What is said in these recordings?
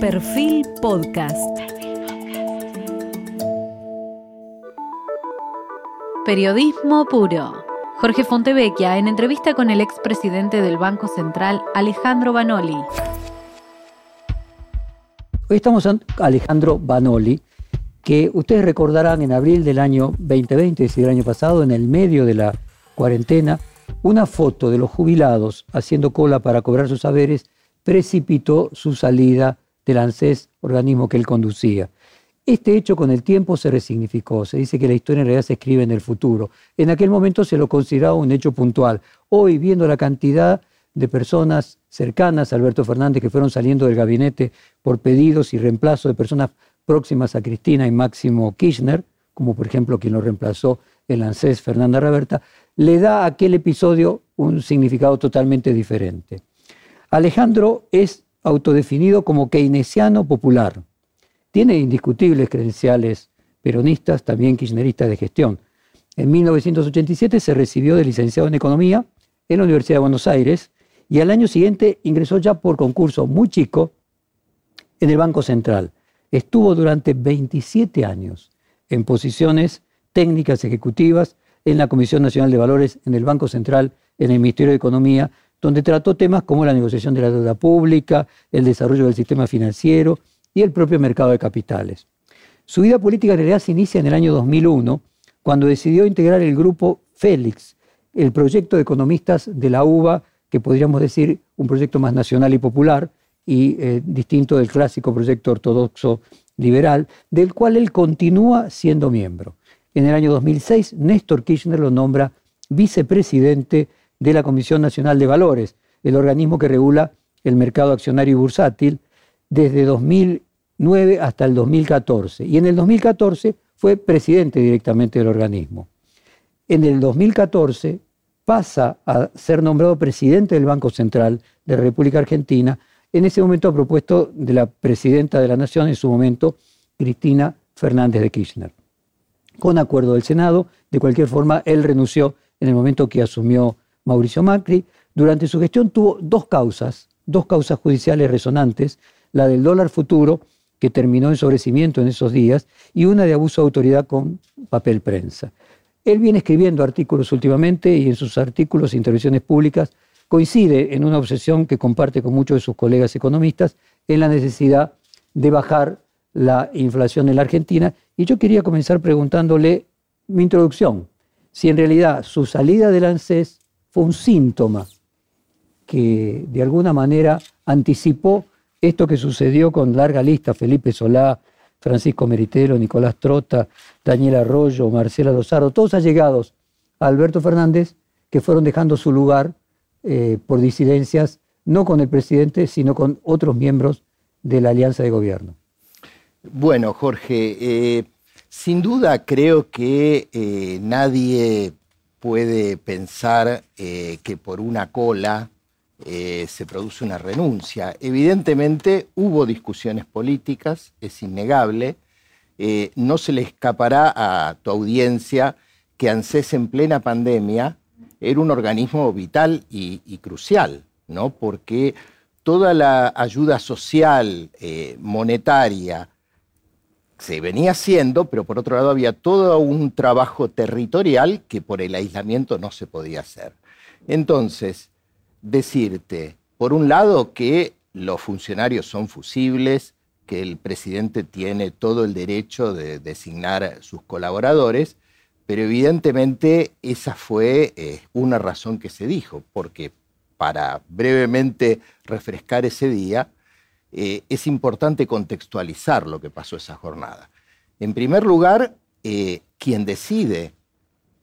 Perfil Podcast. Periodismo puro. Jorge Fontevecchia en entrevista con el expresidente del Banco Central, Alejandro Banoli. Hoy estamos con Alejandro Banoli, que ustedes recordarán en abril del año 2020, es decir, el año pasado, en el medio de la cuarentena, una foto de los jubilados haciendo cola para cobrar sus saberes precipitó su salida del ANSES, organismo que él conducía. Este hecho con el tiempo se resignificó, se dice que la historia en realidad se escribe en el futuro. En aquel momento se lo consideraba un hecho puntual. Hoy, viendo la cantidad de personas cercanas a Alberto Fernández que fueron saliendo del gabinete por pedidos y reemplazo de personas próximas a Cristina y Máximo Kirchner, como por ejemplo quien lo reemplazó el ANSES, Fernanda Reberta, le da a aquel episodio un significado totalmente diferente. Alejandro es autodefinido como keynesiano popular. Tiene indiscutibles credenciales peronistas, también kirchneristas de gestión. En 1987 se recibió de licenciado en Economía en la Universidad de Buenos Aires y al año siguiente ingresó ya por concurso muy chico en el Banco Central. Estuvo durante 27 años en posiciones técnicas ejecutivas en la Comisión Nacional de Valores, en el Banco Central, en el Ministerio de Economía, donde trató temas como la negociación de la deuda pública, el desarrollo del sistema financiero y el propio mercado de capitales. Su vida política en realidad se inicia en el año 2001, cuando decidió integrar el grupo Félix, el proyecto de economistas de la UBA, que podríamos decir un proyecto más nacional y popular y eh, distinto del clásico proyecto ortodoxo liberal, del cual él continúa siendo miembro. En el año 2006, Néstor Kirchner lo nombra vicepresidente de la Comisión Nacional de Valores, el organismo que regula el mercado accionario y bursátil, desde 2009 hasta el 2014. Y en el 2014 fue presidente directamente del organismo. En el 2014 pasa a ser nombrado presidente del Banco Central de la República Argentina, en ese momento a propuesto de la presidenta de la Nación, en su momento, Cristina Fernández de Kirchner. Con acuerdo del Senado, de cualquier forma, él renunció en el momento que asumió Mauricio Macri, durante su gestión tuvo dos causas, dos causas judiciales resonantes, la del dólar futuro, que terminó en sobrecimiento en esos días, y una de abuso de autoridad con papel prensa. Él viene escribiendo artículos últimamente y en sus artículos e intervenciones públicas coincide en una obsesión que comparte con muchos de sus colegas economistas en la necesidad de bajar la inflación en la Argentina. Y yo quería comenzar preguntándole mi introducción, si en realidad su salida del ANSES un síntoma que de alguna manera anticipó esto que sucedió con larga lista, Felipe Solá, Francisco Meritero, Nicolás Trota, Daniel Arroyo, Marcela Lozaro, todos allegados a Alberto Fernández, que fueron dejando su lugar eh, por disidencias, no con el presidente, sino con otros miembros de la alianza de gobierno. Bueno, Jorge, eh, sin duda creo que eh, nadie puede pensar eh, que por una cola eh, se produce una renuncia. Evidentemente hubo discusiones políticas, es innegable. Eh, no se le escapará a tu audiencia que ANSES en plena pandemia era un organismo vital y, y crucial, ¿no? porque toda la ayuda social, monetaria, se venía haciendo, pero por otro lado había todo un trabajo territorial que por el aislamiento no se podía hacer. Entonces, decirte, por un lado, que los funcionarios son fusibles, que el presidente tiene todo el derecho de designar sus colaboradores, pero evidentemente esa fue eh, una razón que se dijo, porque para brevemente refrescar ese día, eh, es importante contextualizar lo que pasó esa jornada. En primer lugar, eh, quien decide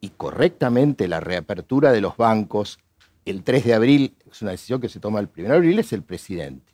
y correctamente la reapertura de los bancos el 3 de abril, es una decisión que se toma el 1 de abril, es el presidente.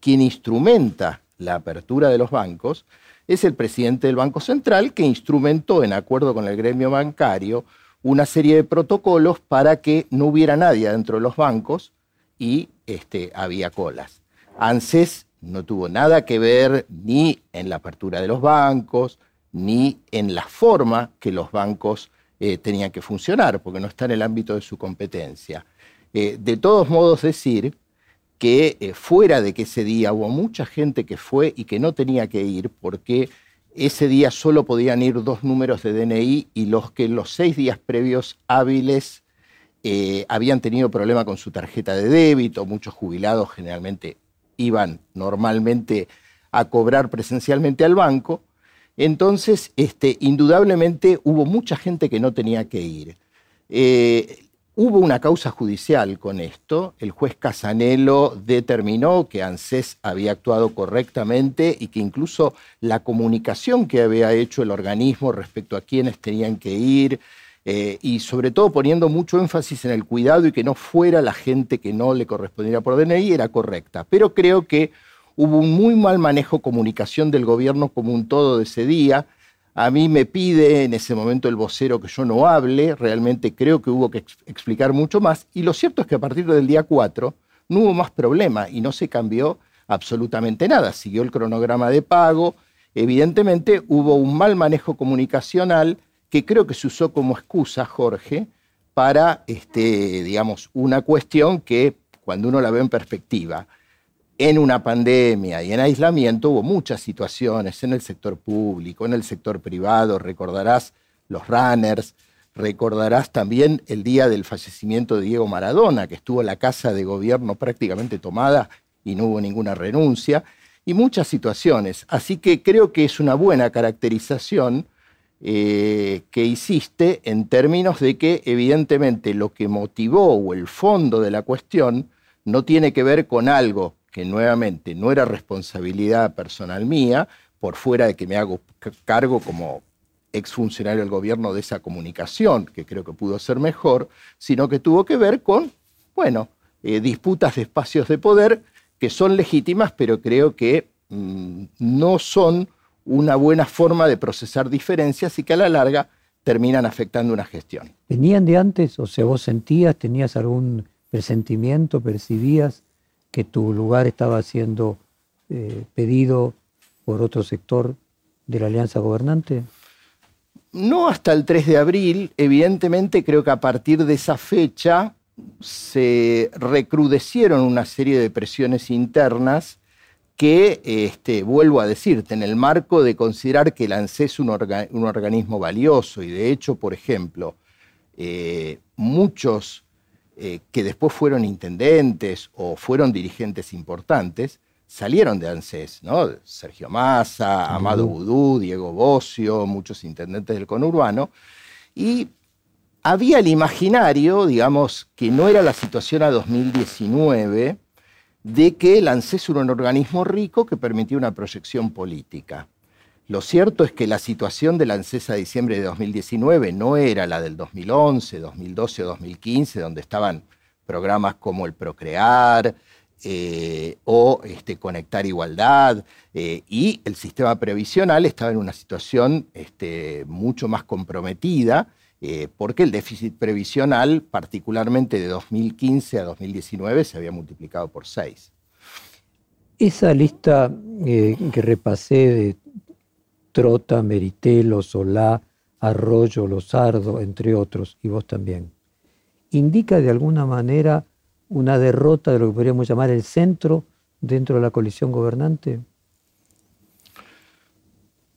Quien instrumenta la apertura de los bancos es el presidente del Banco Central, que instrumentó, en acuerdo con el gremio bancario, una serie de protocolos para que no hubiera nadie dentro de los bancos y este, había colas. ANSES no tuvo nada que ver ni en la apertura de los bancos, ni en la forma que los bancos eh, tenían que funcionar, porque no está en el ámbito de su competencia. Eh, de todos modos, decir que eh, fuera de que ese día hubo mucha gente que fue y que no tenía que ir porque ese día solo podían ir dos números de DNI y los que en los seis días previos hábiles habían tenido problema con su tarjeta de débito, muchos jubilados generalmente iban normalmente a cobrar presencialmente al banco. Entonces, este, indudablemente hubo mucha gente que no tenía que ir. Eh, Hubo una causa judicial con esto. El juez Casanelo determinó que ANSES había actuado correctamente y que incluso la comunicación que había hecho el organismo respecto a quienes tenían que ir, eh, y sobre todo poniendo mucho énfasis en el cuidado y que no fuera la gente que no le correspondiera por DNI, era correcta. Pero creo que hubo un muy mal manejo comunicación del gobierno como un todo de ese día a mí me pide en ese momento el vocero que yo no hable, realmente creo que hubo que explicar mucho más. Y lo cierto es que a partir del día 4 no hubo más problema y no se cambió absolutamente nada. Siguió el cronograma de pago. Evidentemente hubo un mal manejo comunicacional que creo que se usó como excusa, Jorge, para, este, digamos, una cuestión que cuando uno la ve en perspectiva, en una pandemia y en aislamiento hubo muchas situaciones en el sector público, en el sector privado, recordarás los runners, recordarás también el día del fallecimiento de Diego Maradona, que estuvo la casa de gobierno prácticamente tomada y no hubo ninguna renuncia, y muchas situaciones. Así que creo que es una buena caracterización eh, que hiciste en términos de que evidentemente lo que motivó o el fondo de la cuestión no tiene que ver con algo que nuevamente no era responsabilidad personal mía, por fuera de que me hago cargo como exfuncionario del gobierno de esa comunicación, que creo que pudo ser mejor, sino que tuvo que ver con, bueno, eh, disputas de espacios de poder que son legítimas, pero creo que mm, no son una buena forma de procesar diferencias y que a la larga terminan afectando una gestión. ¿Venían de antes? O sea, vos sentías, tenías algún presentimiento, percibías que tu lugar estaba siendo eh, pedido por otro sector de la alianza gobernante? No hasta el 3 de abril, evidentemente creo que a partir de esa fecha se recrudecieron una serie de presiones internas que, este, vuelvo a decirte, en el marco de considerar que el ANSES es un, organismo valioso y de hecho, por ejemplo, eh, muchos eh, que después fueron intendentes o fueron dirigentes importantes, salieron de ANSES, ¿no? Sergio Massa, Amado Budú, Diego Bocio, muchos intendentes del conurbano, y había el imaginario, digamos, que no era la situación a 2019, de que el ANSES era un organismo rico que permitía una proyección política. Lo cierto es que la situación de la ANSES a diciembre de 2019 no era la del 2011, 2012 o 2015, donde estaban programas como el Procrear eh, o este, Conectar Igualdad, eh, y el sistema previsional estaba en una situación este, mucho más comprometida, eh, porque el déficit previsional, particularmente de 2015 a 2019, se había multiplicado por seis. Esa lista que repasé de Trota, Meritelo, Solá, Arroyo, Lozardo, entre otros, y vos también, indica de alguna manera una derrota de lo que podríamos llamar el centro dentro de la coalición gobernante?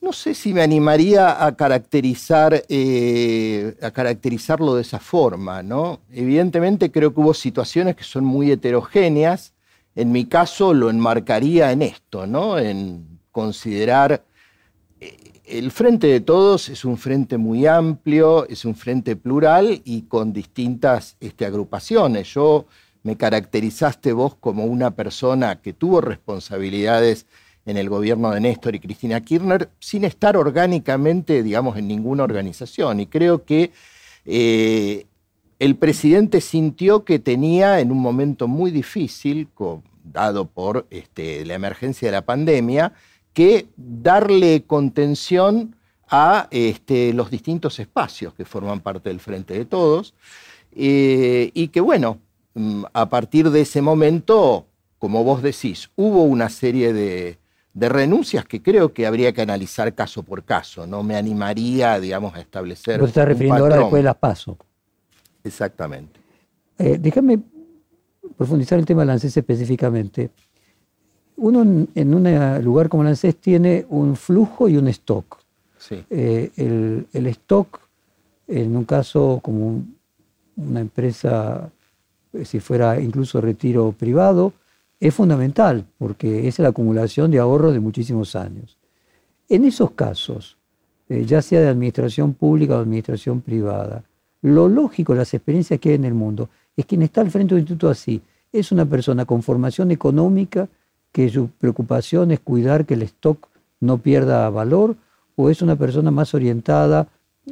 No sé si me animaría a caracterizar, eh, a caracterizarlo de esa forma, ¿no? Evidentemente creo que hubo situaciones que son muy heterogéneas. En mi caso lo enmarcaría en esto, ¿no? En considerar el Frente de Todos es un frente muy amplio, es un frente plural y con distintas este, agrupaciones. Yo me caracterizaste vos como una persona que tuvo responsabilidades en el gobierno de Néstor y Cristina Kirchner sin estar orgánicamente, digamos, en ninguna organización. Y creo que eh, el presidente sintió que tenía en un momento muy difícil, dado por este, la emergencia de la pandemia, que darle contención a este, los distintos espacios que forman parte del Frente de Todos. Eh, y que bueno, mm, a partir de ese momento, como vos decís, hubo una serie de, renuncias que creo que habría que analizar caso por caso. No me animaría, digamos, a establecer. Vos estás refiriendo ahora después de las pasos. Exactamente. Eh, déjame profundizar el tema del ANSES específicamente, uno en, un lugar como el ANSES tiene un flujo y un stock. Eh, el, stock, en un caso como una empresa, eh, si fuera incluso retiro privado, es fundamental porque es la acumulación de ahorros de muchísimos años. En esos casos, eh, ya sea de administración pública o administración privada, lo lógico, las experiencias que hay en el mundo, es quien está al frente de un instituto así, es una persona con formación económica, que su preocupación es cuidar que el stock no pierda valor, o es una persona más orientada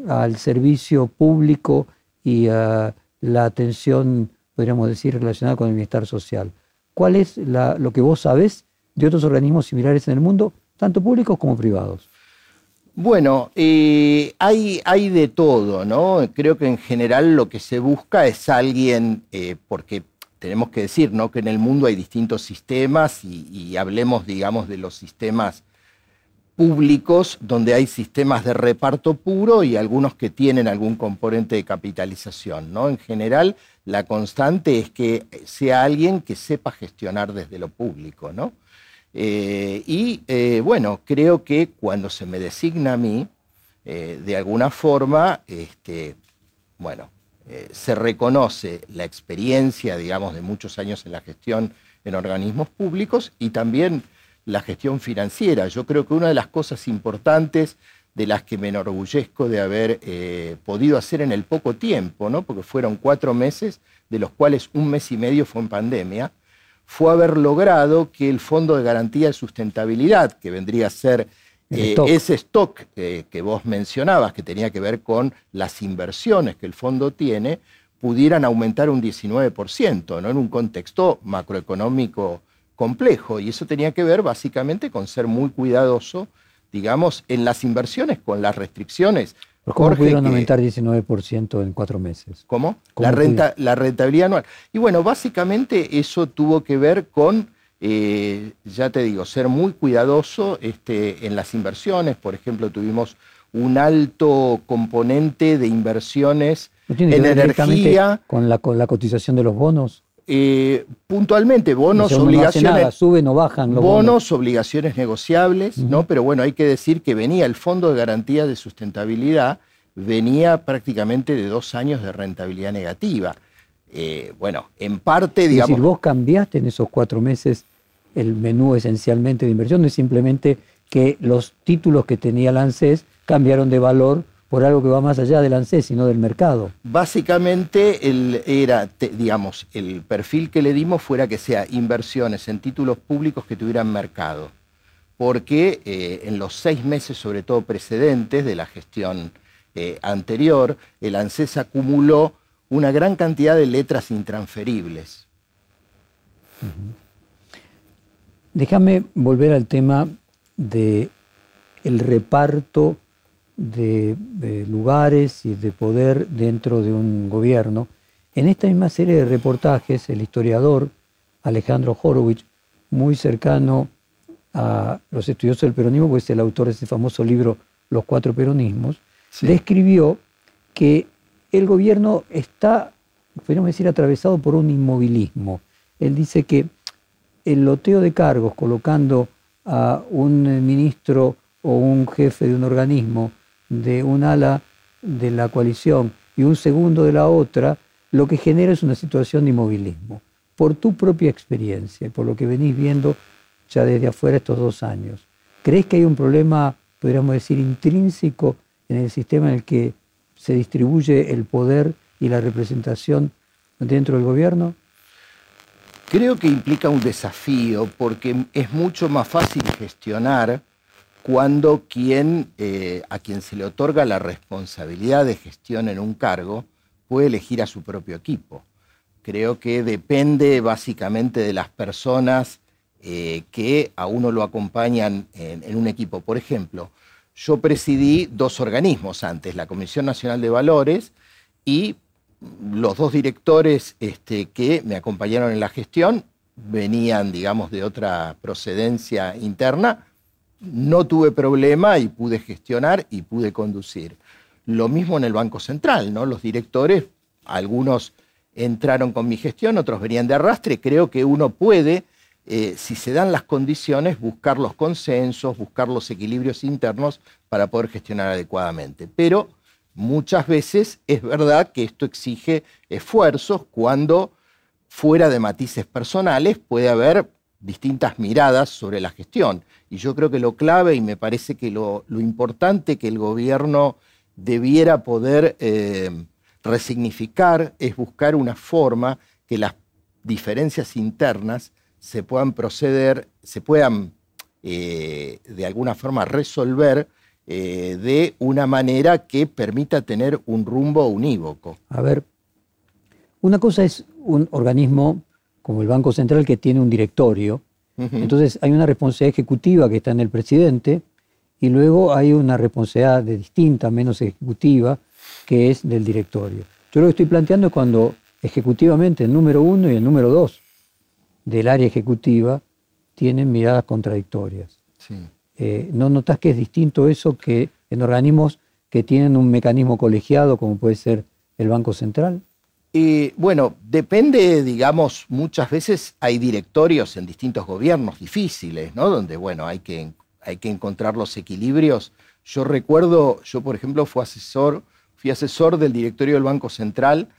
al servicio público y a la atención, podríamos decir, relacionada con el bienestar social. ¿Cuál es lo que vos sabés de otros organismos similares en el mundo, tanto públicos como privados? Bueno, eh, hay, hay, de todo, ¿no? Creo que en general lo que se busca es alguien, eh, porque tenemos que decir, ¿no? Que en el mundo hay distintos sistemas y, y hablemos, digamos, de los sistemas públicos donde hay sistemas de reparto puro y algunos que tienen algún componente de capitalización. ¿no? En general, la constante es que sea alguien que sepa gestionar desde lo público. ¿no? Eh, y eh, bueno, creo que cuando se me designa a mí, eh, de alguna forma, este, bueno, se reconoce la experiencia, digamos, de muchos años en la gestión en organismos públicos y también la gestión financiera. Yo creo que una de las cosas importantes de las que me enorgullezco de haber eh, podido hacer en el poco tiempo, ¿no? porque fueron cuatro meses, de los cuales un mes y medio fue en pandemia, fue haber logrado que el Fondo de Garantía de Sustentabilidad, que vendría a ser eh, ese stock eh, que vos mencionabas, que tenía que ver con las inversiones que el fondo tiene, pudieran aumentar un 19%, ¿no? en un contexto macroeconómico complejo y eso tenía que ver básicamente con ser muy cuidadoso, digamos, en las inversiones, con las restricciones. ¿Cómo pudieron aumentar 19% en cuatro meses? ¿Cómo? la, renta, la rentabilidad anual. Y bueno, básicamente eso tuvo que ver con, eh, ya te digo, ser muy cuidadoso este, en las inversiones. Por ejemplo, tuvimos un alto componente de inversiones en energía. Con la, con la cotización de los bonos? Eh, puntualmente, bonos, obligaciones. suben o bajan bonos, obligaciones negociables, ¿no? Pero bueno, hay que decir que venía el Fondo de Garantía de Sustentabilidad, venía prácticamente de dos años de rentabilidad negativa. Eh, bueno, en parte, digamos. Es decir, vos cambiaste en esos cuatro meses el menú esencialmente de inversión, no es simplemente que los títulos que tenía el ANSES cambiaron de valor por algo que va más allá del ANSES, sino del mercado. Básicamente, el, era, digamos, el perfil que le dimos fuera que sea inversiones en títulos públicos que tuvieran mercado, porque eh, en los seis meses, sobre todo precedentes de la gestión eh, anterior, el ANSES acumuló una gran cantidad de letras intransferibles. Déjame volver al tema de el reparto de, lugares y de poder dentro de un gobierno. En esta misma serie de reportajes, el historiador Alejandro Horowitz, muy cercano a los estudiosos del peronismo, pues es el autor de ese famoso libro Los cuatro peronismos, describió que el gobierno está, podríamos decir, atravesado por un inmovilismo. Él dice que el loteo de cargos, colocando a un ministro o un jefe de un organismo de un ala de la coalición y un segundo de la otra, lo que genera es una situación de inmovilismo. Por tu propia experiencia y por lo que venís viendo ya desde afuera estos dos años, ¿crees que hay un problema, podríamos decir, intrínseco en el sistema en el que se distribuye el poder y la representación dentro del gobierno? Creo que implica un desafío porque es mucho más fácil gestionar cuando quien, eh, a quien se le otorga la responsabilidad de gestión en un cargo puede elegir a su propio equipo. Creo que depende básicamente de las personas eh, que a uno lo acompañan en, un equipo. Por ejemplo, yo presidí dos organismos antes, la Comisión Nacional de Valores y los dos directores este, que me acompañaron en la gestión venían, digamos, de otra procedencia interna no tuve problema y pude gestionar y pude conducir. Lo mismo en el Banco Central, ¿no? Los directores, algunos entraron con mi gestión, otros venían de arrastre. Creo que uno puede, eh, si se dan las condiciones, buscar los consensos, buscar los equilibrios internos para poder gestionar adecuadamente. Pero muchas veces es verdad que esto exige esfuerzos cuando fuera de matices personales puede haber distintas miradas sobre la gestión. Y yo creo que lo clave y me parece que lo, importante que el gobierno debiera poder eh, resignificar es buscar una forma que las diferencias internas se puedan proceder, se puedan eh, de alguna forma resolver eh, de una manera que permita tener un rumbo unívoco. A ver, una cosa es un organismo como el Banco Central que tiene un directorio, entonces hay una responsabilidad ejecutiva que está en el presidente y luego hay una responsabilidad de distinta, menos ejecutiva, que es del directorio. Yo lo que estoy planteando es cuando ejecutivamente el número uno y el número dos del área ejecutiva tienen miradas contradictorias. Eh, ¿No notas que es distinto eso que en organismos que tienen un mecanismo colegiado como puede ser el Banco Central? Bueno, depende, digamos, muchas veces hay directorios en distintos gobiernos difíciles, ¿no? Donde, bueno, hay que, hay que encontrar los equilibrios. Yo recuerdo, yo por ejemplo fui asesor, fui asesor del directorio del Banco Central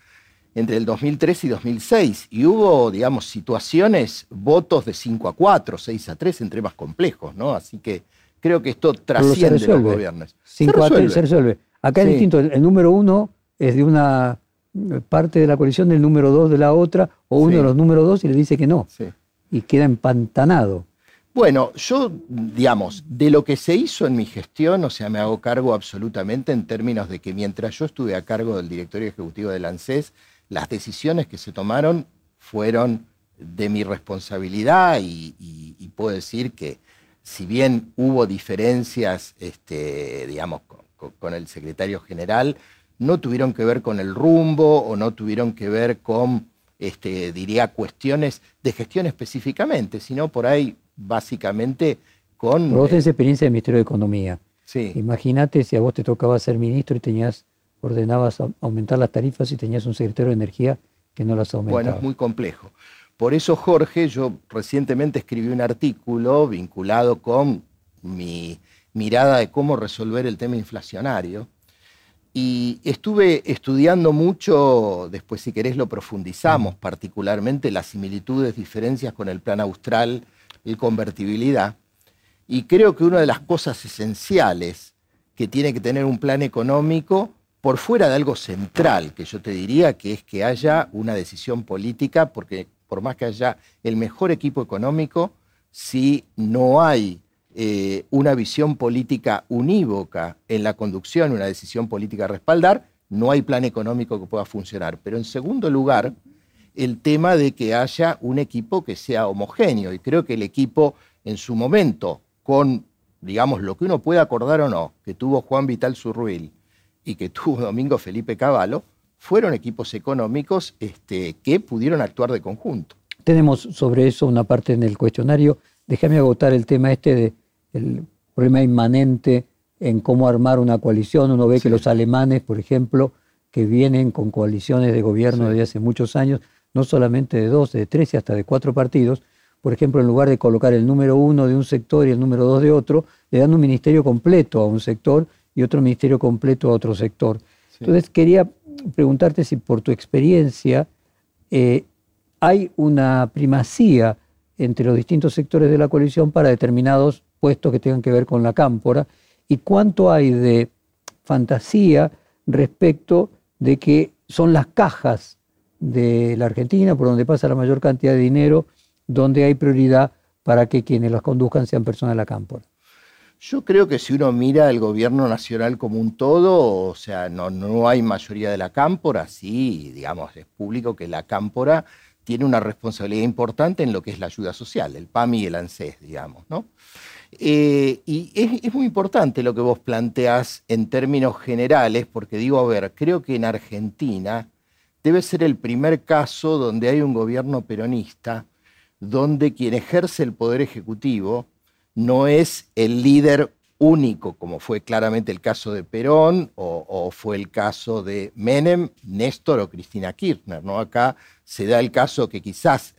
entre el 2003 y 2006 y hubo, digamos, situaciones, votos de 5 a 4, 6 a 3 entre más complejos, ¿no? Así que creo que esto trasciende los gobiernos. 5 a 3 se resuelve. Acá es distinto, el número uno es de una parte de la coalición del número dos de la otra, o uno de los números dos y le dice que no. Y queda empantanado. Bueno, yo, digamos, de lo que se hizo en mi gestión, o sea, me hago cargo absolutamente en términos de que mientras yo estuve a cargo del directorio ejecutivo del ANSES, las decisiones que se tomaron fueron de mi responsabilidad y, puedo decir que si bien hubo diferencias, este, digamos, con el secretario general, no tuvieron que ver con el rumbo o no tuvieron que ver con, este, diría, cuestiones de gestión específicamente, sino por ahí básicamente con... vos tenés eh, experiencia del Ministerio de Economía. Sí. Imagínate si a vos te tocaba ser ministro y tenías, ordenabas aumentar las tarifas y tenías un secretario de Energía que no las aumentaba. Bueno, es muy complejo. Por eso, Jorge, yo recientemente escribí un artículo vinculado con mi mirada de cómo resolver el tema inflacionario, y estuve estudiando mucho, después si querés lo profundizamos, particularmente las similitudes, diferencias con el plan austral y convertibilidad. Y creo que una de las cosas esenciales que tiene que tener un plan económico, por fuera de algo central, que yo te diría que es que haya una decisión política, porque por más que haya el mejor equipo económico, si no hay eh, una visión política unívoca en la conducción, una decisión política a respaldar, no hay plan económico que pueda funcionar. Pero en segundo lugar, el tema de que haya un equipo que sea homogéneo. Y creo que el equipo en su momento, con, digamos, lo que uno puede acordar o no, que tuvo Juan Vital Zurruil y que tuvo Domingo Felipe Cavallo, fueron equipos económicos este, que pudieron actuar de conjunto. Tenemos sobre eso una parte en el cuestionario. Déjame agotar el tema este de el problema inmanente en cómo armar una coalición. Uno ve que los alemanes, por ejemplo, que vienen con coaliciones de gobierno desde hace muchos años, no solamente de dos, de tres y hasta de cuatro partidos, por ejemplo, en lugar de colocar el número uno de un sector y el número dos de otro, le dan un ministerio completo a un sector y otro ministerio completo a otro sector. Entonces, quería preguntarte si por tu experiencia eh, hay una primacía entre los distintos sectores de la coalición para determinados puestos que tengan que ver con la cámpora y cuánto hay de fantasía respecto de que son las cajas de la Argentina, por donde pasa la mayor cantidad de dinero, donde hay prioridad para que quienes las conduzcan sean personas de la cámpora. Yo creo que si uno mira el gobierno nacional como un todo, o sea, no, no hay mayoría de la cámpora, sí, digamos, es público que la cámpora tiene una responsabilidad importante en lo que es la ayuda social, el PAMI y el ANSES, digamos, ¿no? Eh, y es, muy importante lo que vos planteás en términos generales, porque digo, a ver, creo que en Argentina debe ser el primer caso donde hay un gobierno peronista, donde quien ejerce el poder ejecutivo no es el líder único, como fue claramente el caso de Perón o, fue el caso de Menem, Néstor o Cristina Kirchner. ¿no? Acá se da el caso que quizás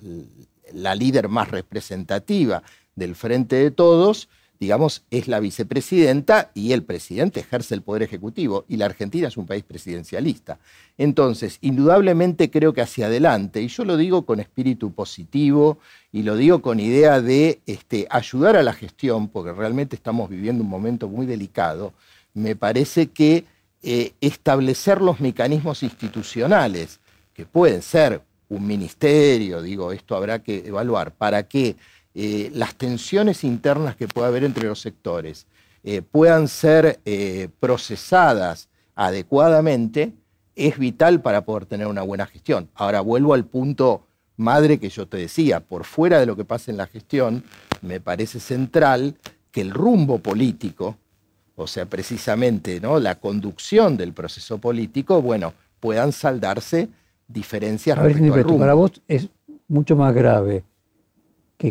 la líder más representativa del Frente de Todos digamos, es la vicepresidenta y el presidente ejerce el poder ejecutivo y la Argentina es un país presidencialista. Entonces, indudablemente creo que hacia adelante, y yo lo digo con espíritu positivo y lo digo con idea de este, ayudar a la gestión, porque realmente estamos viviendo un momento muy delicado, me parece que eh, establecer los mecanismos institucionales, que pueden ser un ministerio, digo, esto habrá que evaluar, para que eh, las tensiones internas que pueda haber entre los sectores eh, puedan ser eh, procesadas adecuadamente, es vital para poder tener una buena gestión. Ahora vuelvo al punto madre que yo te decía, por fuera de lo que pasa en la gestión, me parece central que el rumbo político, o sea, precisamente ¿no? la conducción del proceso político, bueno, puedan saldarse diferencias. A ver, para vos es mucho más grave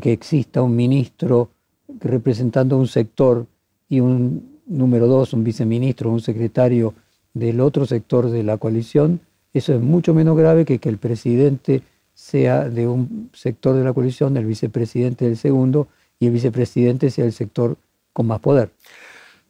que, exista un ministro representando un sector y un número dos, un viceministro, un secretario del otro sector de la coalición, eso es mucho menos grave que que el presidente sea de un sector de la coalición, el vicepresidente del segundo, y el vicepresidente sea el sector con más poder.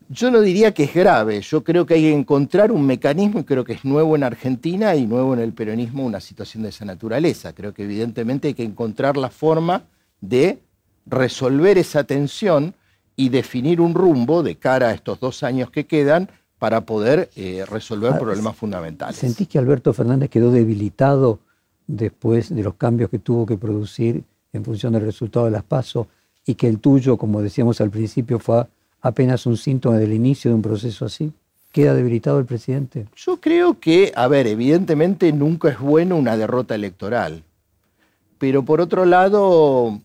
Yo no diría que es grave, yo creo que hay que encontrar un mecanismo, y creo que es nuevo en Argentina y nuevo en el peronismo, una situación de esa naturaleza. Creo que evidentemente hay que encontrar la forma de resolver esa tensión y definir un rumbo de cara a estos dos años que quedan para poder eh, resolver ah, problemas fundamentales. ¿Sentís que Alberto Fernández quedó debilitado después de los cambios que tuvo que producir en función del resultado de las PASO y que el tuyo, como decíamos al principio, fue apenas un síntoma del inicio de un proceso así? ¿Queda debilitado el presidente? Yo creo que, a ver, evidentemente nunca es bueno una derrota electoral, pero por otro lado,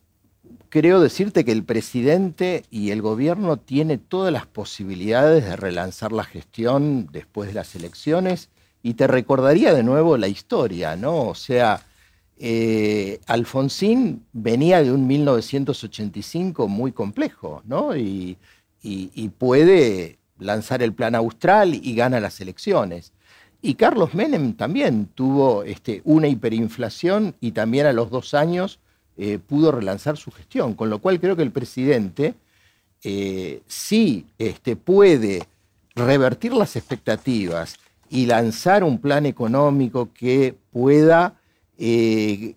creo decirte que el presidente y el gobierno tienen todas las posibilidades de relanzar la gestión después de las elecciones y te recordaría de nuevo la historia, ¿no? O sea, eh, Alfonsín venía de un 1985 muy complejo, ¿no? Y, puede lanzar el plan austral y gana las elecciones. Y Carlos Menem también tuvo este, una hiperinflación y también a los dos años eh, pudo relanzar su gestión. Con lo cual creo que el presidente eh, sí este, puede revertir las expectativas y lanzar un plan económico que pueda eh,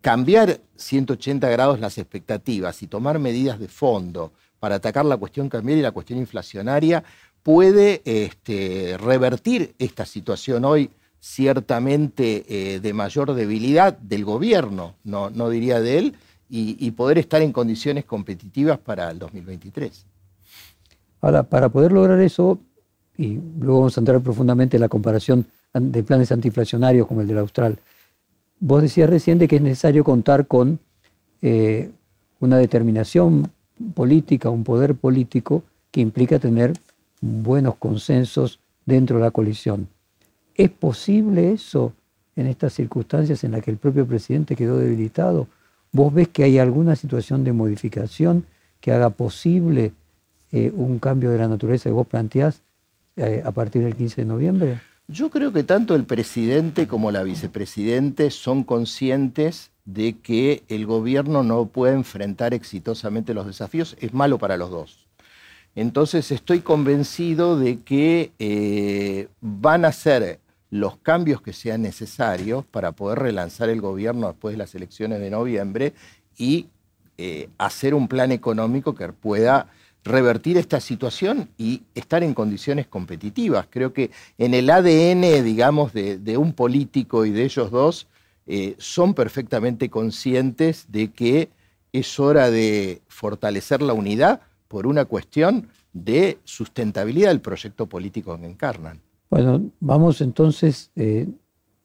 cambiar 180 grados las expectativas y tomar medidas de fondo para atacar la cuestión cambiaria y la cuestión inflacionaria, puede este, revertir esta situación hoy ciertamente eh, de mayor debilidad del gobierno, no, diría de él, y, poder estar en condiciones competitivas para el 2023. Ahora, para poder lograr eso, y luego vamos a entrar profundamente en la comparación de planes antiinflacionarios como el del Austral, vos decías recién que es necesario contar con eh, una determinación política, un poder político que implica tener buenos consensos dentro de la coalición. ¿Es posible eso en estas circunstancias en las que el propio presidente quedó debilitado? ¿Vos ves que hay alguna situación de modificación que haga posible eh, un cambio de la naturaleza que vos planteás eh, a partir del 15 de noviembre? Yo creo que tanto el presidente como la vicepresidente son conscientes de que el gobierno no puede enfrentar exitosamente los desafíos. Es malo para los dos. Entonces estoy convencido de que eh, van a ser los cambios que sean necesarios para poder relanzar el gobierno después de las elecciones de noviembre y eh, hacer un plan económico que pueda revertir esta situación y estar en condiciones competitivas. Creo que en el ADN, digamos, de, un político y de ellos dos, eh, son perfectamente conscientes de que es hora de fortalecer la unidad por una cuestión de sustentabilidad del proyecto político que encarnan. Bueno, vamos entonces eh,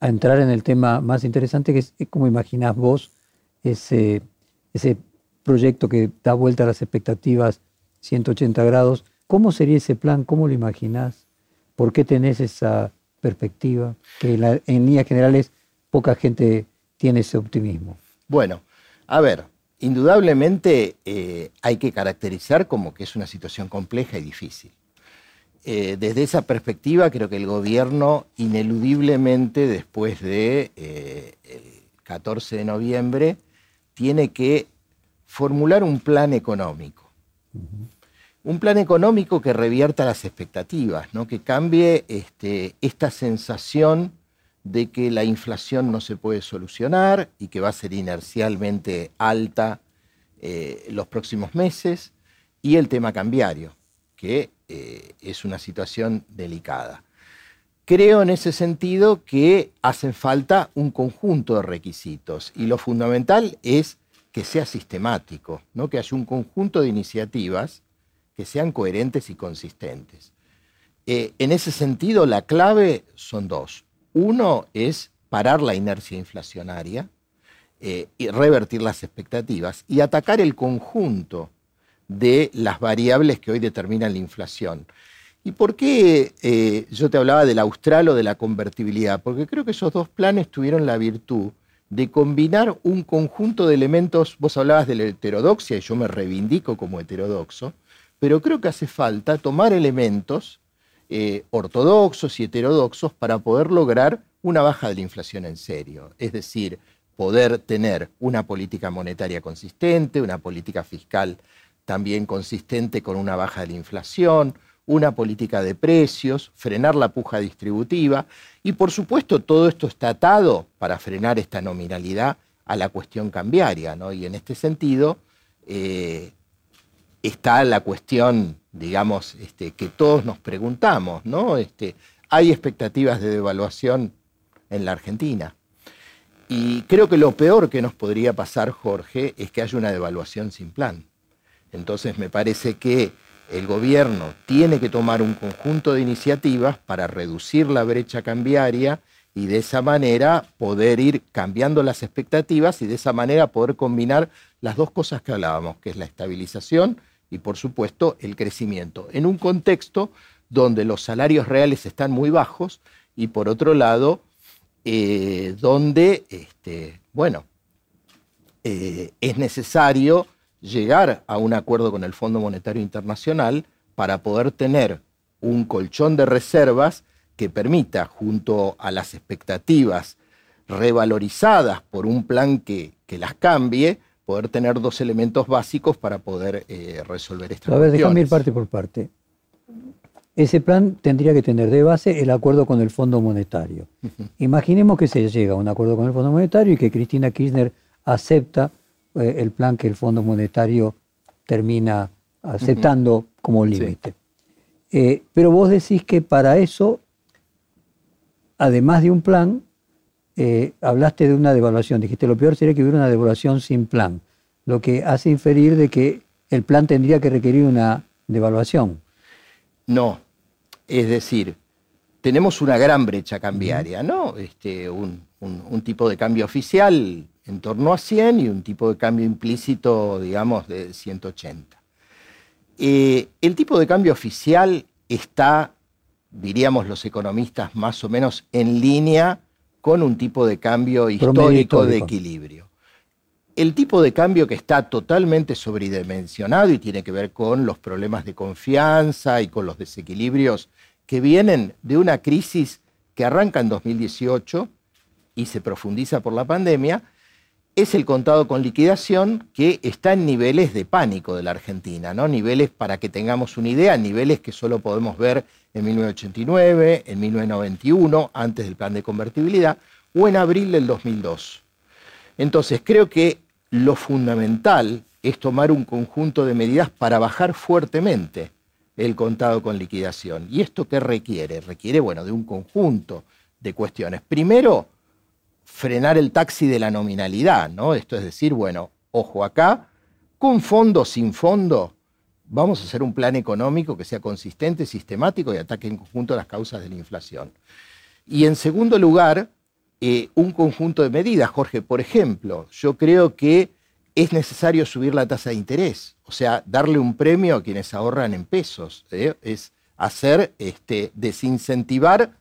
a entrar en el tema más interesante, que es cómo imaginás vos ese, ese proyecto que da vuelta a las expectativas 180 grados. ¿Cómo sería ese plan? ¿Cómo lo imaginás? ¿Por qué tenés esa perspectiva? Que en, líneas generales poca gente tiene ese optimismo. Bueno, a ver, indudablemente eh, hay que caracterizar como que es una situación compleja y difícil. Eh, desde esa perspectiva, creo que el gobierno ineludiblemente después del de, 14 de noviembre tiene que formular un plan económico. Un plan económico que revierta las expectativas, ¿no? que cambie este, esta sensación de que la inflación no se puede solucionar y que va a ser inercialmente alta eh, los próximos meses, y el tema cambiario, que eh, es una situación delicada. Creo en ese sentido que hacen falta un conjunto de requisitos y lo fundamental es que sea sistemático, ¿no? que haya un conjunto de iniciativas que sean coherentes y consistentes. Eh, en ese sentido, la clave son dos. Uno es parar la inercia inflacionaria eh, y revertir las expectativas y atacar el conjunto de las variables que hoy determinan la inflación. ¿Y por qué eh, yo te hablaba del austral o de la convertibilidad? Porque creo que esos dos planes tuvieron la virtud de combinar un conjunto de elementos, vos hablabas de la heterodoxia y yo me reivindico como heterodoxo, pero creo que hace falta tomar elementos eh, ortodoxos y heterodoxos para poder lograr una baja de la inflación en serio. Es decir, poder tener una política monetaria consistente, una política fiscal también consistente con una baja de la inflación, una política de precios, frenar la puja distributiva y por supuesto todo esto está atado para frenar esta nominalidad a la cuestión cambiaria. ¿no? Y en este sentido eh, está la cuestión, digamos, este, que todos nos preguntamos, ¿no? Este, hay expectativas de devaluación en la Argentina. Y creo que lo peor que nos podría pasar, Jorge, es que haya una devaluación sin plan. Entonces me parece que el gobierno tiene que tomar un conjunto de iniciativas para reducir la brecha cambiaria y de esa manera poder ir cambiando las expectativas y de esa manera poder combinar las dos cosas que hablábamos, que es la estabilización y por supuesto el crecimiento, en un contexto donde los salarios reales están muy bajos y por otro lado, eh, donde, este, bueno, eh, es necesario llegar a un acuerdo con el Fondo Monetario Internacional para poder tener un colchón de reservas que permita, junto a las expectativas revalorizadas por un plan que, las cambie, poder tener dos elementos básicos para poder eh, resolver esta A ver, déjame ir parte por parte. Ese plan tendría que tener de base el acuerdo con el Fondo Monetario. Imaginemos que se llega a un acuerdo con el Fondo Monetario y que Cristina Kirchner acepta eh, el plan que el Fondo Monetario termina aceptando como límite. Eh, pero vos decís que para eso, además de un plan, eh, hablaste de una devaluación. Dijiste, lo peor sería que hubiera una devaluación sin plan, lo que hace inferir de que el plan tendría que requerir una devaluación. No, es decir, tenemos una gran brecha cambiaria, ¿no? Este, un, tipo de cambio oficial en torno a 100 y un tipo de cambio implícito, digamos, de 180. Eh, el tipo de cambio oficial está, diríamos los economistas, más o menos en línea con un tipo de cambio histórico, de equilibrio. El tipo de cambio que está totalmente sobredimensionado y tiene que ver con los problemas de confianza y con los desequilibrios que vienen de una crisis que arranca en 2018 y se profundiza por la pandemia, es el contado con liquidación que está en niveles de pánico de la Argentina, ¿no? Niveles, para que tengamos una idea, niveles que solo podemos ver en 1989, en 1991, antes del plan de convertibilidad, o en abril del 2002. Entonces, creo que lo fundamental es tomar un conjunto de medidas para bajar fuertemente el contado con liquidación. ¿Y esto qué requiere? Requiere, bueno, de un conjunto de cuestiones. Primero, frenar el taxi de la nominalidad, ¿no? Esto es decir, bueno, ojo acá, con fondo, sin fondo, vamos a hacer un plan económico que sea consistente, sistemático y ataque en conjunto las causas de la inflación. Y en segundo lugar, eh, un conjunto de medidas, Jorge. Por ejemplo, yo creo que es necesario subir la tasa de interés, o sea, darle un premio a quienes ahorran en pesos, ¿eh? es hacer, este, desincentivar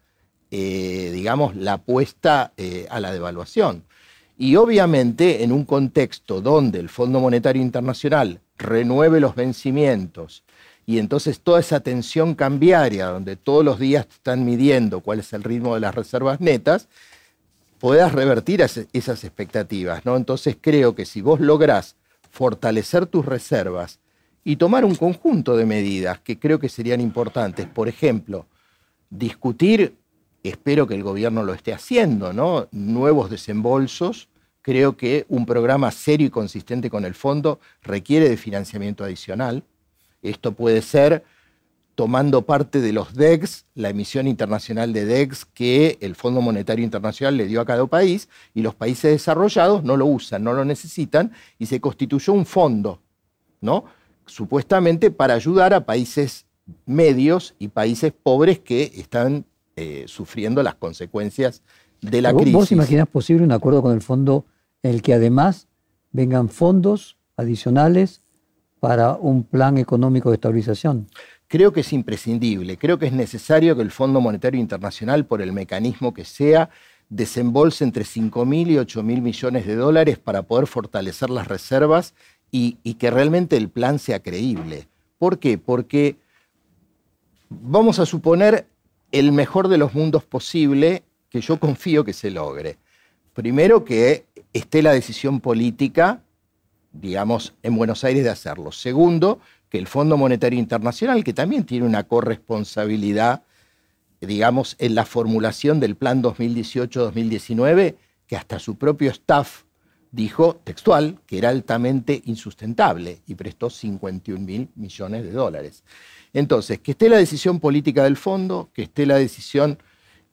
eh, digamos, la apuesta eh, a la devaluación. Y obviamente en un contexto donde el Fondo Monetario Internacional renueve los vencimientos y entonces toda esa tensión cambiaria, donde todos los días están midiendo cuál es el ritmo de las reservas netas, puedas revertir esas expectativas. ¿no? Entonces creo que si vos lográs fortalecer tus reservas y tomar un conjunto de medidas que creo que serían importantes, por ejemplo, discutir espero que el gobierno lo esté haciendo, ¿no? Nuevos desembolsos. Creo que un programa serio y consistente con el fondo requiere de financiamiento adicional. Esto puede ser tomando parte de los DEX, la emisión internacional de DEX que el Fondo Monetario Internacional le dio a cada país, y los países desarrollados no lo usan, no lo necesitan, y se constituyó un fondo, ¿no? Supuestamente para ayudar a países medios y países pobres que están eh, sufriendo las consecuencias de la crisis. ¿Vos imaginás posible un acuerdo con el fondo en el que además vengan fondos adicionales para un plan económico de estabilización? Creo que es imprescindible, creo que es necesario que el Fondo Monetario Internacional, por el mecanismo que sea, desembolse entre 5 mil y 8 mil millones de dólares para poder fortalecer las reservas y, y que realmente el plan sea creíble. ¿Por qué? Porque vamos a suponer el mejor de los mundos posible que yo confío que se logre. Primero, que esté la decisión política, digamos, en Buenos Aires de hacerlo. Segundo, que el Fondo Monetario Internacional, que también tiene una corresponsabilidad, digamos, en la formulación del plan 2018-2019, que hasta su propio staff dijo textual que era altamente insustentable y prestó 51 mil millones de dólares. Entonces, que esté la decisión política del fondo, que esté la decisión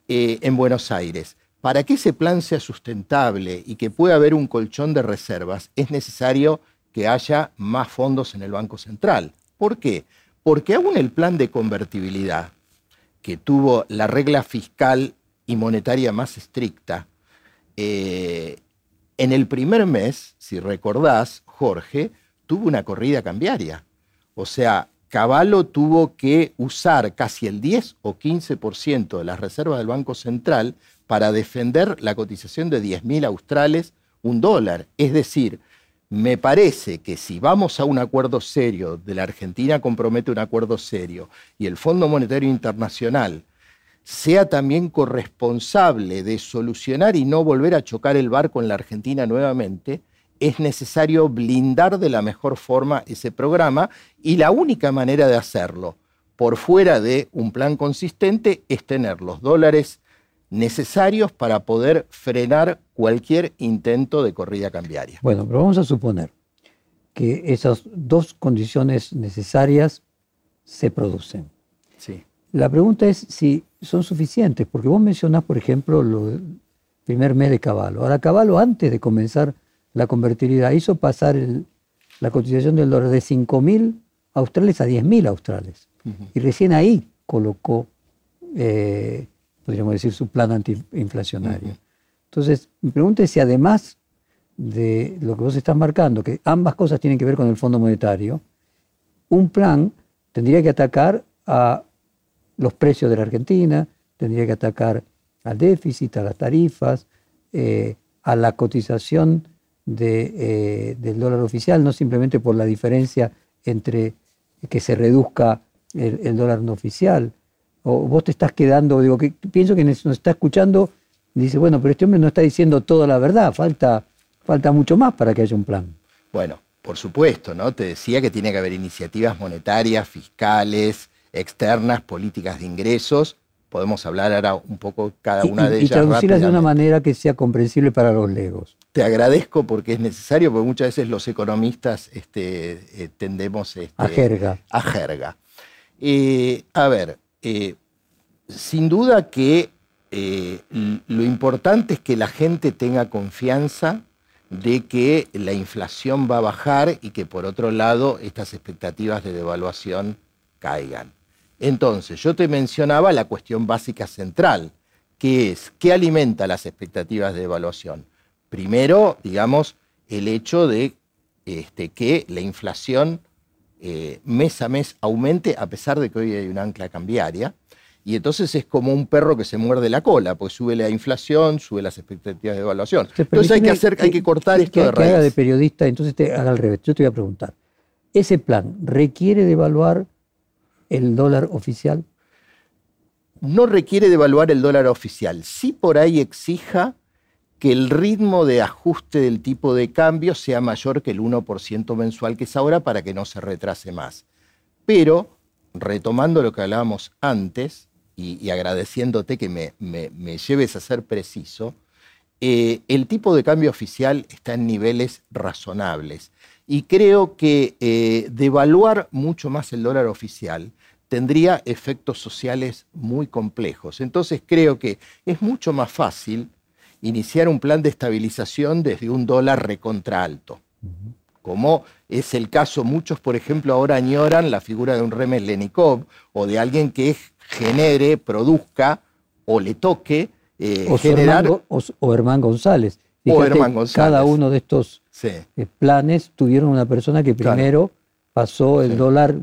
eh, en Buenos Aires. Para que ese plan sea sustentable y que pueda haber un colchón de reservas, es necesario que haya más fondos en el Banco Central. ¿Por qué? Porque aún el plan de convertibilidad, que tuvo la regla fiscal y monetaria más estricta, eh, en el primer mes, si recordás, Jorge, tuvo una corrida cambiaria. O sea, Caballo tuvo que usar casi el 10 o 15% de las reservas del Banco Central para defender la cotización de 10.000 australes, un dólar. Es decir, me parece que si vamos a un acuerdo serio, de la Argentina compromete un acuerdo serio, y el Fondo Monetario Internacional sea también corresponsable de solucionar y no volver a chocar el barco en la Argentina nuevamente, es necesario blindar de la mejor forma ese programa y la única manera de hacerlo por fuera de un plan consistente es tener los dólares necesarios para poder frenar cualquier intento de corrida cambiaria. Bueno, pero vamos a suponer que esas dos condiciones necesarias se producen. Sí. La pregunta es si son suficientes, porque vos mencionás, por ejemplo, el primer mes de Caballo. Ahora, Caballo, antes de comenzar la convertibilidad, hizo pasar la cotización del dólar de 5.000 australes a 10.000 australes. Y recién ahí colocó, eh, podríamos decir, su plan antiinflacionario. Entonces, mi pregunta es si además de lo que vos estás marcando, que ambas cosas tienen que ver con el Fondo Monetario, un plan tendría que atacar a los precios de la Argentina, tendría que atacar al déficit, a las tarifas, eh, a la cotización eh, del dólar oficial, no simplemente por la diferencia entre que se reduzca el, dólar no oficial. O vos te estás quedando, digo, que pienso que nos está escuchando dice, bueno, pero este hombre no está diciendo toda la verdad, falta, falta mucho más para que haya un plan. Bueno, por supuesto, ¿no? Te decía que tiene que haber iniciativas monetarias, fiscales, externas, políticas de ingresos. Podemos hablar ahora un poco cada una de ellas. Y traducirlas de una manera que sea comprensible para los legos te agradezco porque es necesario, porque muchas veces los economistas este, eh, tendemos este, a jerga. A, jerga. Eh, a ver, eh, sin duda que lo importante es que la gente tenga confianza de que la inflación va a bajar y que por otro lado estas expectativas de devaluación caigan. Entonces, yo te mencionaba la cuestión básica central, que es, ¿qué alimenta las expectativas de devaluación? Primero, digamos, el hecho de este, que la inflación eh, mes a mes aumente a pesar de que hoy hay un ancla cambiaria. y entonces es como un perro que se muerde la cola, pues sube la inflación, sube las expectativas de evaluación. Entonces hay que hacer, hay que cortar esto de raíz. Que de periodista, entonces te haga al revés. Yo te voy a preguntar, ¿ese plan requiere devaluar el dólar oficial? No requiere devaluar el dólar oficial. Sí por ahí exija que el ritmo de ajuste del tipo de cambio sea mayor que el 1% mensual que es ahora para que no se retrase más. Pero, retomando lo que hablábamos antes, y, agradeciéndote que me, lleves a ser preciso, eh, el tipo de cambio oficial está en niveles razonables. Y creo que eh, devaluar mucho más el dólar oficial tendría efectos sociales muy complejos. Entonces creo que es mucho más fácil iniciar un plan de estabilización desde un dólar recontra alto. Como es el caso, muchos, por ejemplo, ahora añoran la figura de un Remes Lenikov o de alguien que genere, produzca o le toque eh, o generar. o, Hermán González. o Hermán González. Cada uno de estos eh, planes tuvieron una persona que primero pasó el dólar,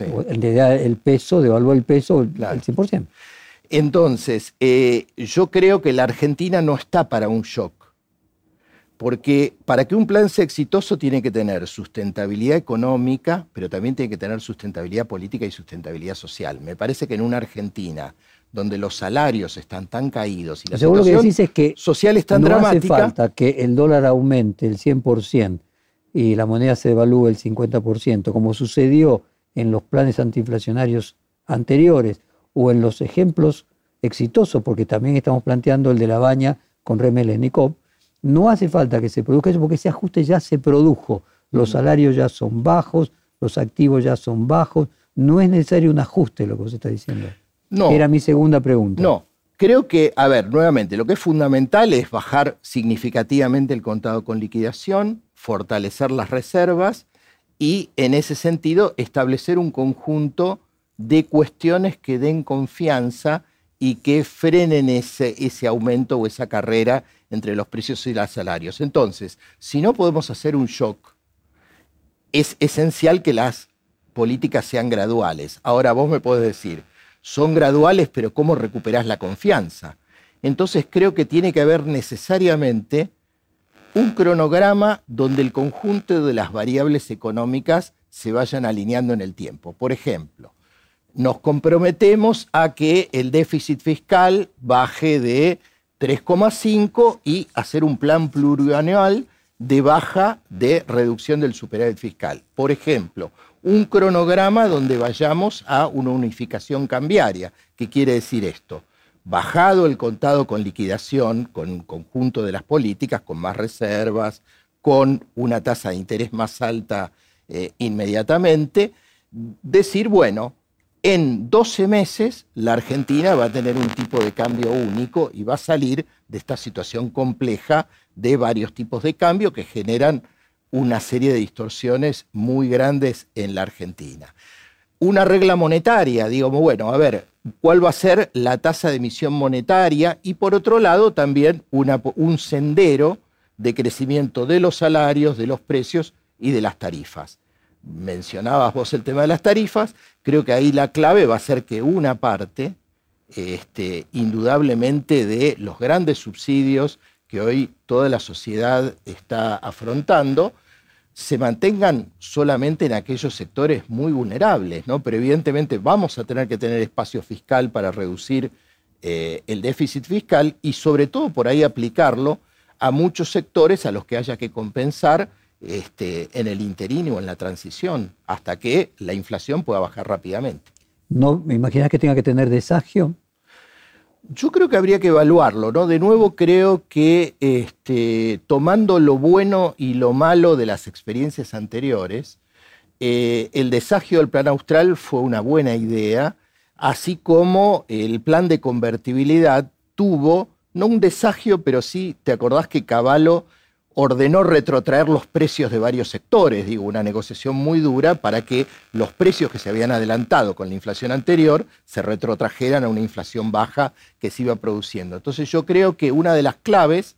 el, el, peso, devaluó el peso el 100%. Entonces, eh, yo creo que la Argentina no está para un shock porque para que un plan sea exitoso tiene que tener sustentabilidad económica, pero también tiene que tener sustentabilidad política y sustentabilidad social. Me parece que en una Argentina donde los salarios están tan caídos y la situación es que social es tan no dramática. Hace falta que el dólar aumente el 100% y la moneda se devalúe el 50%, como sucedió en los planes antiinflacionarios anteriores o en los ejemplos exitosos, porque también estamos planteando el de la baña con Remelenikov, no hace falta que se produzca eso porque ese ajuste ya se produjo. Los salarios ya son bajos, los activos ya son bajos. No es necesario un ajuste, lo que usted está diciendo. No. Era mi segunda pregunta. No. Creo que, a ver, nuevamente, lo que es fundamental es bajar significativamente el contado con liquidación, fortalecer las reservas y, en ese sentido, establecer un conjunto de cuestiones que den confianza y que frenen ese, ese aumento o esa carrera entre los precios y los salarios. Entonces, si no podemos hacer un shock, es esencial que las políticas sean graduales. Ahora vos me podés decir, son graduales, pero ¿cómo recuperás la confianza? Entonces creo que tiene que haber necesariamente un cronograma donde el conjunto de las variables económicas se vayan alineando en el tiempo. Por ejemplo, nos comprometemos a que el déficit fiscal baje de 3,5 y hacer un plan plurianual de baja de reducción del superávit fiscal. Por ejemplo, un cronograma donde vayamos a una unificación cambiaria. ¿Qué quiere decir esto? Bajado el contado con liquidación, con un conjunto de las políticas, con más reservas, con una tasa de interés más alta eh, inmediatamente, decir, bueno, en 12 meses la Argentina va a tener un tipo de cambio único y va a salir de esta situación compleja de varios tipos de cambio que generan una serie de distorsiones muy grandes en la Argentina. Una regla monetaria, digamos, bueno, a ver, ¿cuál va a ser la tasa de emisión monetaria? Y por otro lado, también un sendero de crecimiento de los salarios, de los precios y de las tarifas. Mencionabas vos el tema de las tarifas, creo que ahí la clave va a ser que una parte, este, indudablemente, de los grandes subsidios que hoy toda la sociedad está afrontando, se mantengan solamente en aquellos sectores muy vulnerables, ¿no? Pero evidentemente vamos a tener que tener espacio fiscal para reducir eh, el déficit fiscal y sobre todo por ahí aplicarlo a muchos sectores a los que haya que compensar este, en el interino o en la transición, hasta que la inflación pueda bajar rápidamente. ¿No me imaginas que tenga que tener desagio? Yo creo que habría que evaluarlo, ¿no? De nuevo creo que este, tomando lo bueno y lo malo de las experiencias anteriores, eh, el desagio del plan austral fue una buena idea, así como el plan de convertibilidad tuvo, no un desagio, pero sí, ¿te acordás que Caballo ordenó retrotraer los precios de varios sectores, digo, una negociación muy dura para que los precios que se habían adelantado con la inflación anterior se retrotrajeran a una inflación baja que se iba produciendo. Entonces yo creo que una de las claves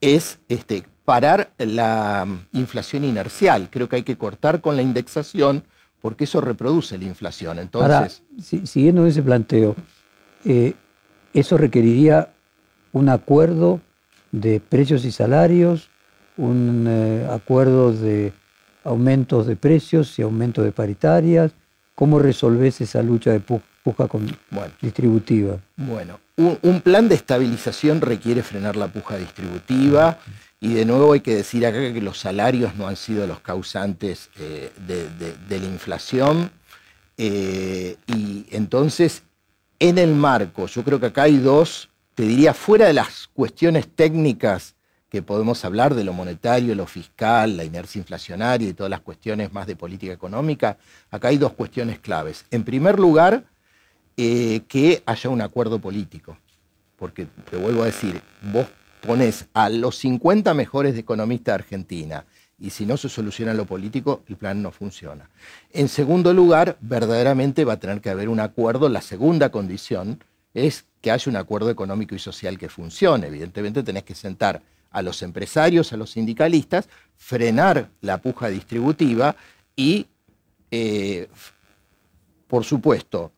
es este, parar la inflación inercial. Creo que hay que cortar con la indexación porque eso reproduce la inflación. Entonces, siguiendo ese planteo, eh, eso requeriría un acuerdo de precios y salarios, un eh, acuerdo de aumentos de precios y aumento de paritarias. ¿Cómo resolves esa lucha de puja con, distributiva? Bueno, un, plan de estabilización requiere frenar la puja distributiva y de nuevo hay que decir acá que los salarios no han sido los causantes eh, de, la inflación. Eh, y entonces, en el marco, yo creo que acá hay dos, te diría, fuera de las cuestiones técnicas que podemos hablar de lo monetario, lo fiscal, la inercia inflacionaria y todas las cuestiones más de política económica, acá hay dos cuestiones claves. En primer lugar, eh, que haya un acuerdo político. Porque te vuelvo a decir, vos pones a los 50 mejores economistas de Argentina y si no se soluciona lo político, el plan no funciona. En segundo lugar, verdaderamente va a tener que haber un acuerdo. La segunda condición es que haya un acuerdo económico y social que funcione. Evidentemente tenés que sentar a los empresarios, a los sindicalistas, frenar la puja distributiva y, eh, por supuesto,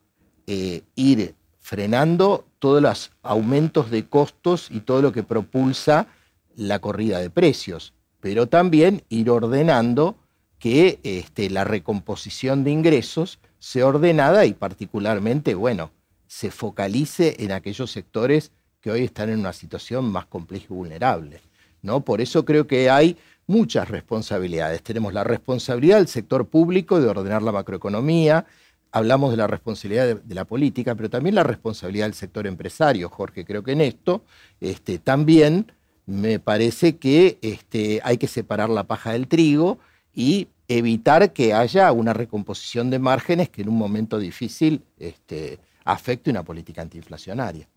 eh, ir frenando todos los aumentos de costos y todo lo que propulsa la corrida de precios, pero también ir ordenando que este, la recomposición de ingresos sea ordenada y particularmente, bueno, se focalice en aquellos sectores que hoy están en una situación más compleja y vulnerable. ¿no? Por eso creo que hay muchas responsabilidades. Tenemos la responsabilidad del sector público de ordenar la macroeconomía, hablamos de la responsabilidad de, la política, pero también la responsabilidad del sector empresario, Jorge. Creo que en esto este, también me parece que este, hay que separar la paja del trigo y evitar que haya una recomposición de márgenes que en un momento difícil este, afecte una política antiinflacionaria.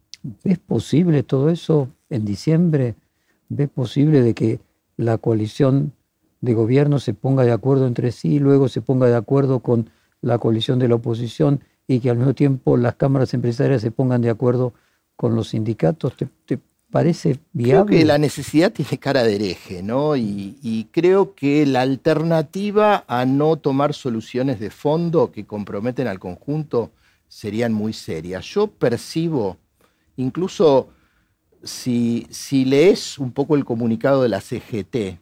¿Es posible todo eso en diciembre? ¿Ves posible de que la coalición de gobierno se ponga de acuerdo entre sí, luego se ponga de acuerdo con la coalición de la oposición y que al mismo tiempo las cámaras empresarias se pongan de acuerdo con los sindicatos? ¿Te, parece viable? Creo que la necesidad tiene cara de hereje, ¿no? Y, y, creo que la alternativa a no tomar soluciones de fondo que comprometen al conjunto serían muy serias. Yo percibo, incluso si, si lees un poco el comunicado de la CGT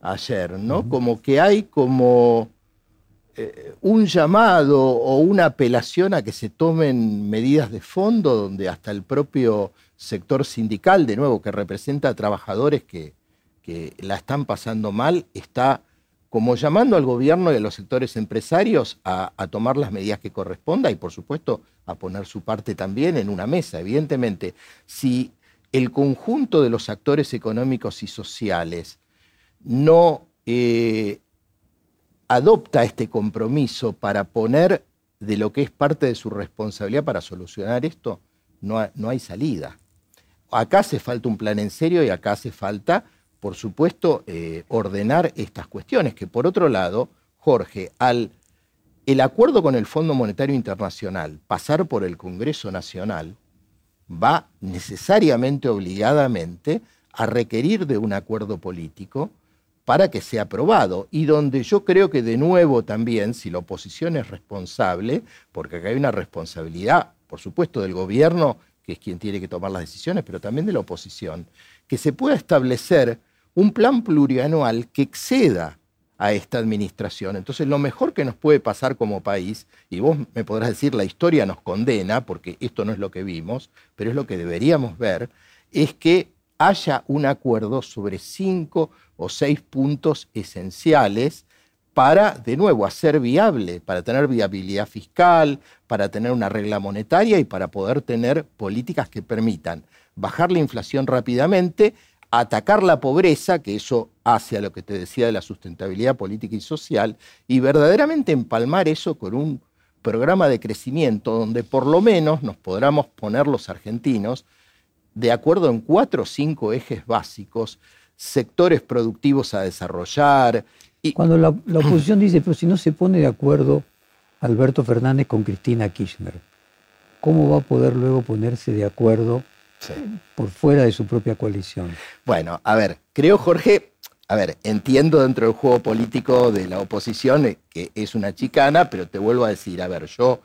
ayer, ¿no? Como que hay como eh, un llamado o una apelación a que se tomen medidas de fondo donde hasta el propio sector sindical, de nuevo, que representa a trabajadores que, que la están pasando mal, está como llamando al gobierno y a los sectores empresarios a, tomar las medidas que corresponda y, por supuesto, a poner su parte también en una mesa. Evidentemente, si el conjunto de los actores económicos y sociales no eh, adopta este compromiso para poner de lo que es parte de su responsabilidad para solucionar esto, no, no hay salida. Acá hace falta un plan en serio y acá hace falta, por supuesto, eh, ordenar estas cuestiones, que por otro lado, Jorge, al el acuerdo con el Fondo Monetario Internacional pasar por el Congreso Nacional, va necesariamente, obligadamente, a requerir de un acuerdo político para que sea aprobado. Y donde yo creo que de nuevo también, si la oposición es responsable, porque acá hay una responsabilidad, por supuesto, del gobierno, que es quien tiene que tomar las decisiones, pero también de la oposición, que se pueda establecer un plan plurianual que exceda a esta administración. Entonces, lo mejor que nos puede pasar como país, y vos me podrás decir, la historia nos condena, porque esto no es lo que vimos, pero es lo que deberíamos ver, es que haya un acuerdo sobre cinco o seis puntos esenciales para, de nuevo, hacer viable, para tener viabilidad fiscal, para tener una regla monetaria y para poder tener políticas que permitan bajar la inflación rápidamente atacar la pobreza, que eso hace a lo que te decía de la sustentabilidad política y social, y verdaderamente empalmar eso con un programa de crecimiento donde por lo menos nos podamos poner los argentinos de acuerdo en cuatro o cinco ejes básicos, sectores productivos a desarrollar. Cuando la oposición dice, pero si no se pone de acuerdo Alberto Fernández con Cristina Kirchner, ¿cómo va a poder luego ponerse de acuerdo por fuera de su propia coalición. Bueno, a ver, creo, Jorge, a ver, entiendo dentro del juego político de la oposición que es una chicana, pero te vuelvo a decir, a ver, yo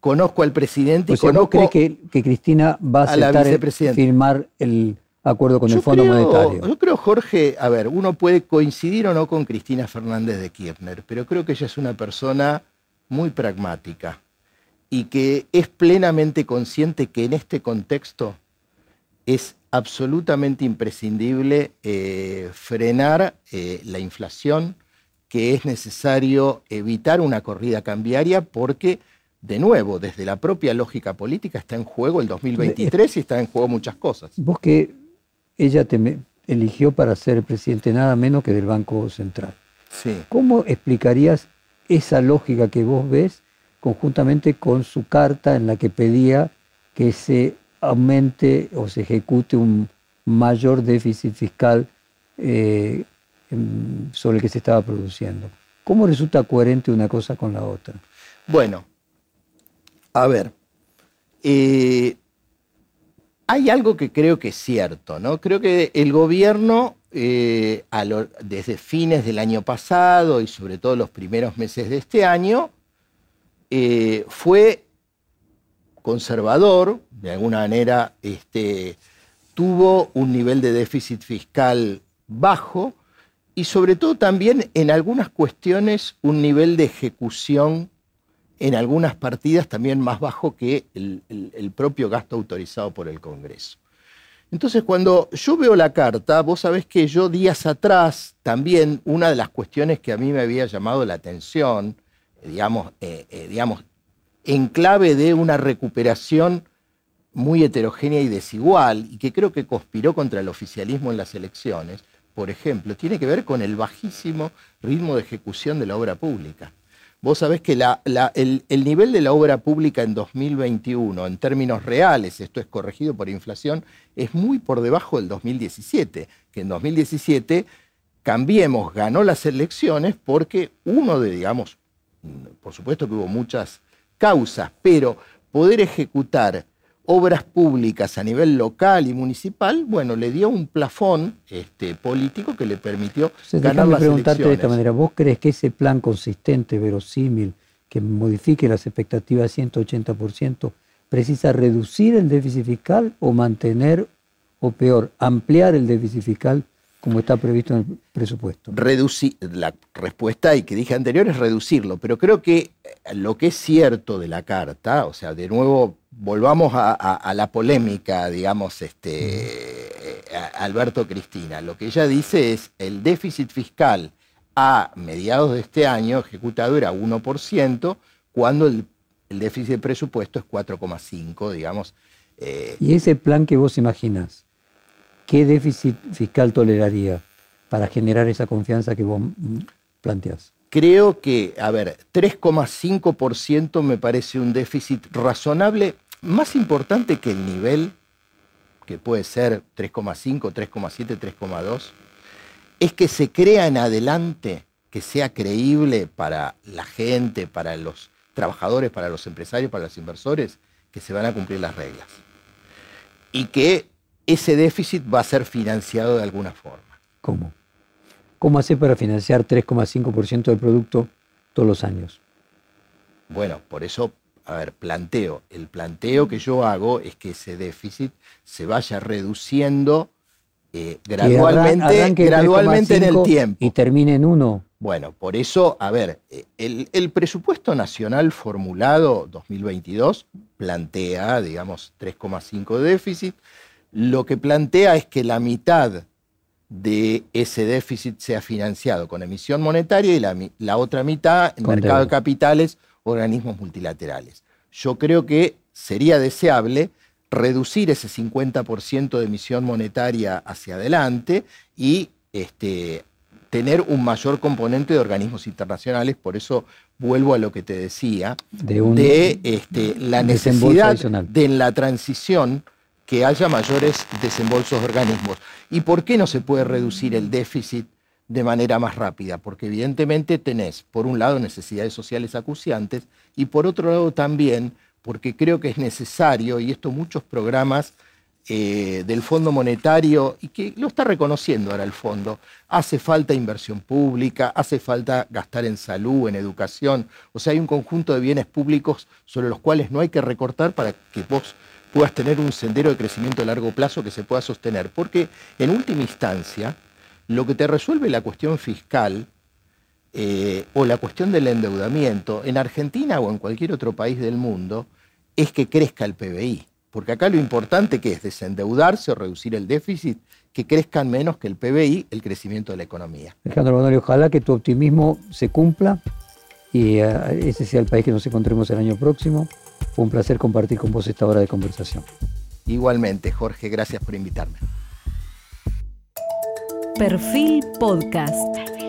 conozco al presidente o y sea, ¿vos conozco crees que, que Cristina va a aceptar el- firmar el acuerdo con el Yo Fondo creo- Monetario? Yo creo, Jorge, a ver, uno puede coincidir o no con Cristina Fernández de Kirchner, pero creo que ella es una persona muy pragmática y que es plenamente consciente que en este contexto es absolutamente imprescindible eh, frenar eh, la inflación, que es necesario evitar una corrida cambiaria porque, de nuevo, desde la propia lógica política está en juego el 2023 y está en juego muchas cosas. Vos que ella te eligió para ser presidente nada menos que del Banco Central. Sí. ¿Cómo explicarías esa lógica que vos ves conjuntamente con su carta en la que pedía que se aumente o se ejecute un mayor déficit fiscal eh, sobre el que se estaba produciendo? ¿Cómo resulta coherente una cosa con la otra? Bueno, a ver, eh, hay algo que creo que es cierto, ¿no? Creo que el gobierno, eh, desde fines del año pasado y sobre todo los primeros meses de este año, fue conservador, de alguna manera este, tuvo un nivel de déficit fiscal bajo y sobre todo también en algunas cuestiones un nivel de ejecución en algunas partidas también más bajo que el, propio gasto autorizado por el Congreso. Entonces, cuando yo veo la carta, vos sabés que yo días atrás también una de las cuestiones que a mí me había llamado la atención, digamos, eh, eh, digamos en clave de una recuperación muy heterogénea y desigual, y que creo que conspiró contra el oficialismo en las elecciones, por ejemplo, tiene que ver con el bajísimo ritmo de ejecución de la obra pública. Vos sabés que el, el nivel de la obra pública en 2021, en términos reales, esto es corregido por inflación, es muy por debajo del 2017, que en 2017 Cambiemos ganó las elecciones porque uno de, digamos, por supuesto que hubo muchas causas, pero poder ejecutar obras públicas a nivel local y municipal, bueno, le dio un plafón este, político que le permitió Entonces, ganar déjame las preguntarte de esta manera, ¿vos crees que ese plan consistente, verosímil, que modifique las expectativas 180%, precisa reducir el déficit fiscal o mantener, o peor, ampliar el déficit fiscal como está previsto en el presupuesto? Reduci- la respuesta y que dije anterior es reducirlo, pero creo que eh, lo que es cierto de la carta, o sea, de nuevo volvamos a, a- a la polémica, digamos, este, eh, Alberto Cristina, lo que ella dice es el déficit fiscal a mediados de este año ejecutado era 1%, cuando el, el déficit de presupuesto es 4,5, digamos. eh, Y ese plan que vos imaginás, ¿qué déficit fiscal toleraría para generar esa confianza que vos mm, planteás? Creo que, a ver, 3,5% me parece un déficit razonable, más importante que el nivel, que puede ser 3,5, 3,7, 3,2, es que se crea en adelante, que sea creíble para la gente, para los trabajadores, para los empresarios, para los inversores, que se van a cumplir las reglas. Y que ese déficit va a ser financiado de alguna forma. ¿Cómo? ¿Cómo hacer para financiar 3,5% del producto todos los años? Bueno, por eso, a ver, planteo. El planteo que yo hago es que ese déficit se vaya reduciendo eh, gradualmente, arranque gradualmente en el 3,5 tiempo. Y termine en 1. Bueno, por eso, a ver, eh, el, el presupuesto nacional formulado 2022 plantea, digamos, 3,5 de déficit. Lo que plantea es que la mitad de ese déficit sea financiado con emisión monetaria y la, otra mitad en Con mercado de capitales, organismos multilaterales. Yo creo que sería deseable reducir ese 50% de emisión monetaria hacia adelante y este, tener un mayor componente de organismos internacionales. Por eso vuelvo a lo que te decía, De un de este, la necesidad de en la transición que haya mayores desembolsos de organismos. ¿Y por qué no se puede reducir el déficit de manera más rápida? Porque evidentemente tenés, por un lado, necesidades sociales acuciantes y por otro lado también, porque creo que es necesario, y esto muchos programas eh, del Fondo Monetario y que lo está reconociendo ahora el fondo. Hace falta inversión pública, hace falta gastar en salud, en educación. O sea, hay un conjunto de bienes públicos sobre los cuales no hay que recortar para que vos puedas tener un sendero de crecimiento a largo plazo que se pueda sostener. Porque en última instancia, lo que te resuelve la cuestión fiscal eh, o la cuestión del endeudamiento en Argentina o en cualquier otro país del mundo es que crezca el PBI. Porque acá lo importante que es desendeudarse o reducir el déficit, que crezcan menos que el PBI, el crecimiento de la economía. Alejandro Bonori, ojalá que tu optimismo se cumpla y eh, ese sea el país que nos encontremos el año próximo. Fue un placer compartir con vos esta hora de conversación. Igualmente, Jorge, gracias por invitarme. Perfil Podcast.